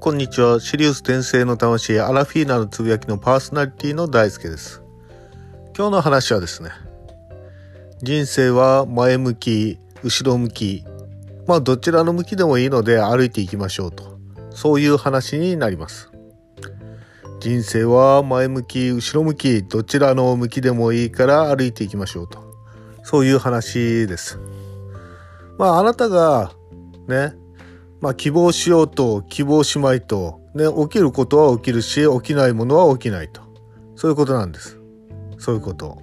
こんにちは。シリウス転生の魂、アラフィーナのつぶやきのパーソナリティの大輔です。今日の話はですね、人生は前向き、後ろ向き、まあどちらの向きでもいいので歩いていきましょうと。そういう話になります。人生は前向き、後ろ向き、どちらの向きでもいいから歩いていきましょうと。そういう話です。まああなたがね、まあ希望しようと希望しまいと、ね、起きることは起きるし、起きないものは起きないと。そういうことなんです。そういうこと。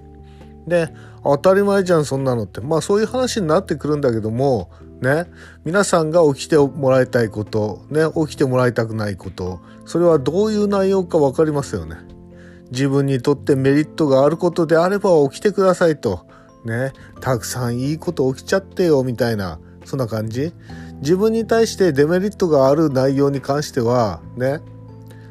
で、当たり前じゃん、そんなのって。まあそういう話になってくるんだけども、ね、皆さんが起きてもらいたいこと、ね、起きてもらいたくないこと、それはどういう内容かわかりますよね。自分にとってメリットがあることであれば起きてくださいと。ね、たくさんいいこと起きちゃってよ、みたいな、そんな感じ？自分に対してデメリットがある内容に関しては、ね、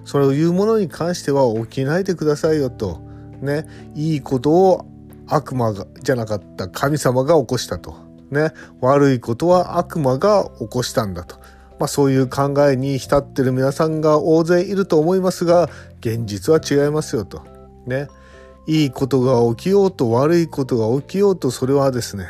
それを言うものに関しては起きないでくださいよと。ね、いいことを悪魔がじゃなかった神様が起こしたと。ね、悪いことは悪魔が起こしたんだと。まあそういう考えに浸ってる皆さんが大勢いると思いますが、現実は違いますよと。ね。いいことが起きようと悪いことが起きようとそれはですね、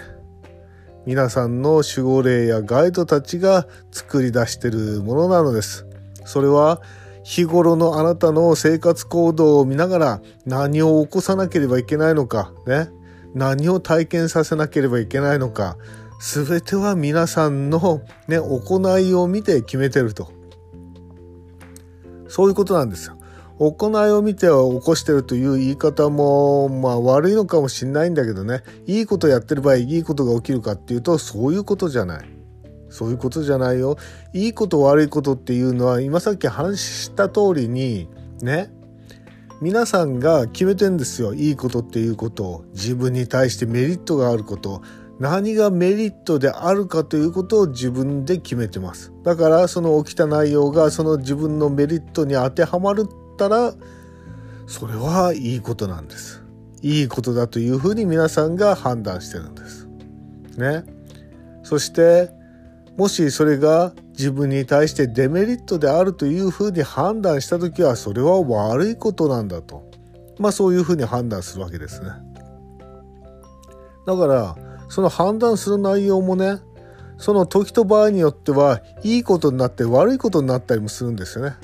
皆さんの守護霊やガイドたちが作り出しているものなのです。それは日頃のあなたの生活行動を見ながら何を起こさなければいけないのか、ね。何を体験させなければいけないのか、すべては皆さんのね、行いを見て決めてると。そういうことなんですよ。行いを見ては起こしてるという言い方も、まあ悪いのかもしれないんだけどね、いいことやってる場合、いいことが起きるかっていうと、そういうことじゃない。そういうことじゃないよ。いいこと悪いことっていうのは、今さっき話した通りに、ね、皆さんが決めてんですよ。いいことっていうことを。自分に対してメリットがあること。何がメリットであるかということを自分で決めてます。だからその起きた内容がその自分のメリットに当てはまるったら、それはいいことなんです。いいことだというふうに皆さんが判断してるんです。ね。そして、もしそれが自分に対してデメリットであるというふうに判断した時はそれは悪いことなんだと。まあそういうふうに判断するわけですね。だからその判断する内容もねその時と場合によってはいいことになって悪いことになったりもするんですよね。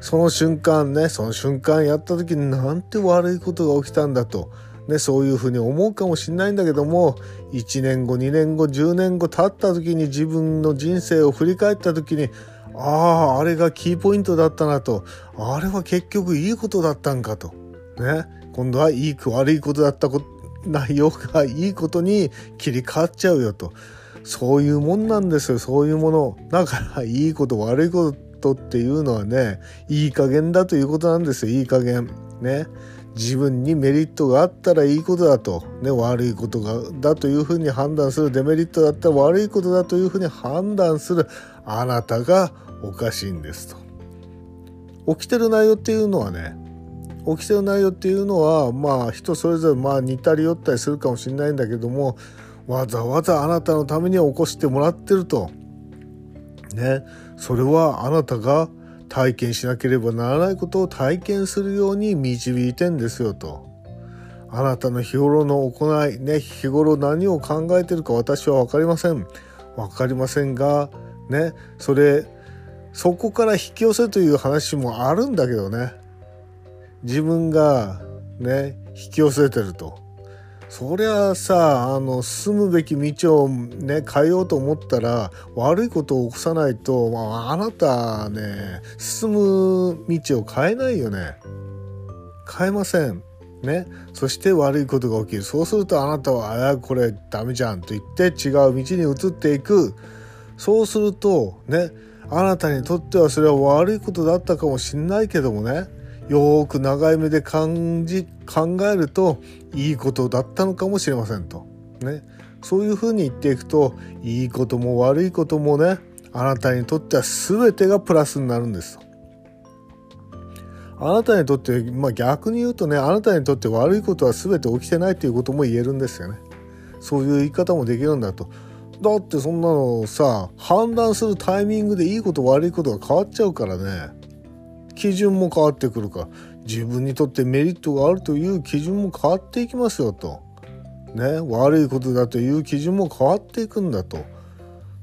その瞬間ねその瞬間やった時になんて悪いことが起きたんだと。ね、そういうふうに思うかもしれないんだけども1年後2年後10年後経った時に自分の人生を振り返った時にあああれがキーポイントだったなと。あれは結局いいことだったんかと。ね今度はいい悪いことだった内容がいいことに切り替わっちゃうよと。そういうもんなんですよそういうもの。だからいいこと悪いことっていうのはねいい加減だということなんですよ。いい加減。ね。自分にメリットがあったらいいことだと、ね、悪いことがだというふうに判断する。デメリットだったら悪いことだというふうに判断する。あなたがおかしいんですと。起きてる内容っていうのはね起きてる内容っていうのはまあ人それぞれまあ似たり寄ったりするかもしれないんだけどもわざわざあなたのために起こしてもらってると。ね。それはあなたが体験しなければならないことを体験するように導いてんですよと。あなたの日頃の行い、ね、日頃何を考えてるか私は分かりません。分かりませんが、ね、それ、そこから引き寄せという話もあるんだけどね。自分がね、引き寄せてると。そりゃさあの進むべき道をね変えようと思ったら悪いことを起こさないと、まあ、あなたね進む道を変えないよね。変えません。ね。そして悪いことが起きる。そうするとあなたは「あこれダメじゃん」と言って違う道に移っていく。そうするとねあなたにとってはそれは悪いことだったかもしんないけどもね。よーく長い目で感じ考えるといいことだったのかもしれませんと。ね。そういうふうに言っていくといいことも悪いこともねあなたにとっては全てがプラスになるんですと。あなたにとって、まあ、逆に言うとねあなたにとって悪いことは全て起きてないということも言えるんですよね。そういう言い方もできるんだと。だってそんなのさ判断するタイミングでいいこと悪いことが変わっちゃうからね基準も変わってくるか。自分にとってメリットがあるという基準も変わっていきますよと。ね悪いことだという基準も変わっていくんだと。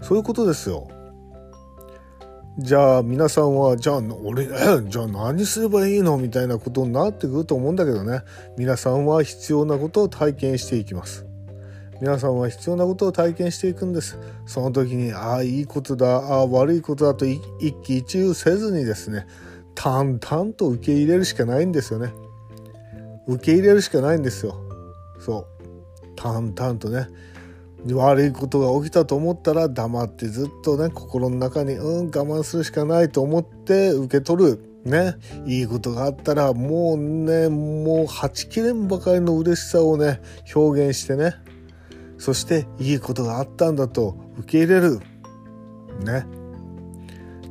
そういうことですよ。じゃあ皆さんはじゃあ俺じゃあ何すればいいの？みたいなことになってくると思うんだけどね。皆さんは必要なことを体験していきます。皆さんは必要なことを体験していくんです。その時にああいいことだああ悪いことだと一喜一憂せずにですね。淡々と受け入れるしかないんですよね。受け入れるしかないんですよ。そう。淡々とね。悪いことが起きたと思ったら黙ってずっとね心の中にうん我慢するしかないと思って受け取るね。いいことがあったらもうねもうはちきれんばかりの嬉しさをね表現してね。そしていいことがあったんだと受け入れる。ね。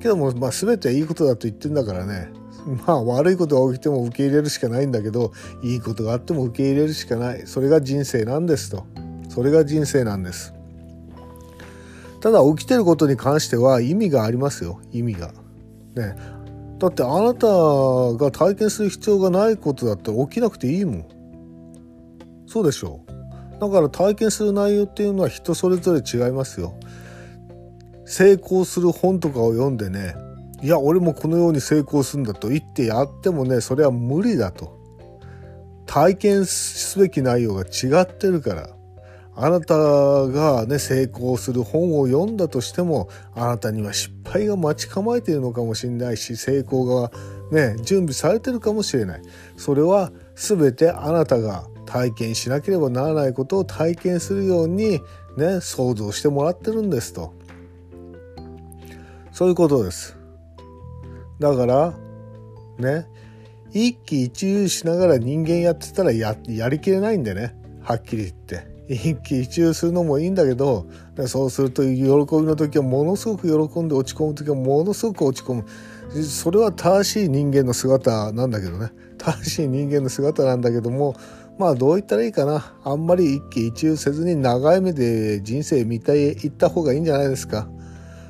けども、まあ、全ていいことだと言ってんだからね。まあ悪いことが起きても受け入れるしかないんだけどいいことがあっても受け入れるしかない。それが人生なんですと。それが人生なんです。ただ起きてることに関しては意味がありますよ。意味が。ね。だってあなたが体験する必要がないことだったら起きなくていいもん。そうでしょう。だから体験する内容っていうのは人それぞれ違いますよ。成功する本とかを読んでねいや俺もこのように成功するんだと言ってやってもねそれは無理だと。体験すべき内容が違ってるから。あなたがね成功する本を読んだとしてもあなたには失敗が待ち構えているのかもしれないし成功がね準備されてるかもしれない。それは全てあなたが体験しなければならないことを体験するようにね想像してもらってるんですと。そういうことです。だからね一喜一憂しながら人間やってたらやりきれないんでね。はっきり言って。一喜一憂するのもいいんだけどそうすると喜びの時はものすごく喜んで落ち込む時はものすごく落ち込む。それは正しい人間の姿なんだけどね。正しい人間の姿なんだけどもまあどう言ったらいいかな。あんまり一喜一憂せずに長い目で人生見てい行った方がいいんじゃないですか。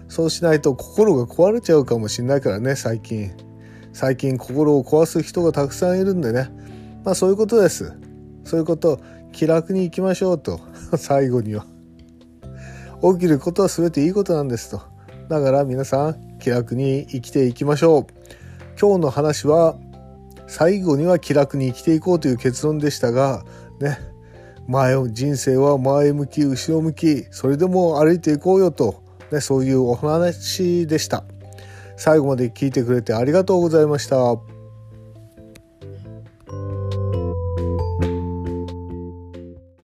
そうしないと心が壊れちゃうかもしれないからね最近。最近心を壊す人がたくさんいるんでね。まあそういうことです。そういうこと気楽に行きましょうと。最後には。起きることは全ていいことなんですと。だから皆さん気楽に生きていきましょう。今日の話は最後には気楽に生きていこうという結論でしたがね。前人生は前向き後ろ向き。それでも歩いていこうよと、ね、そういうお話でした最後まで聞いてくれてありがとうございました。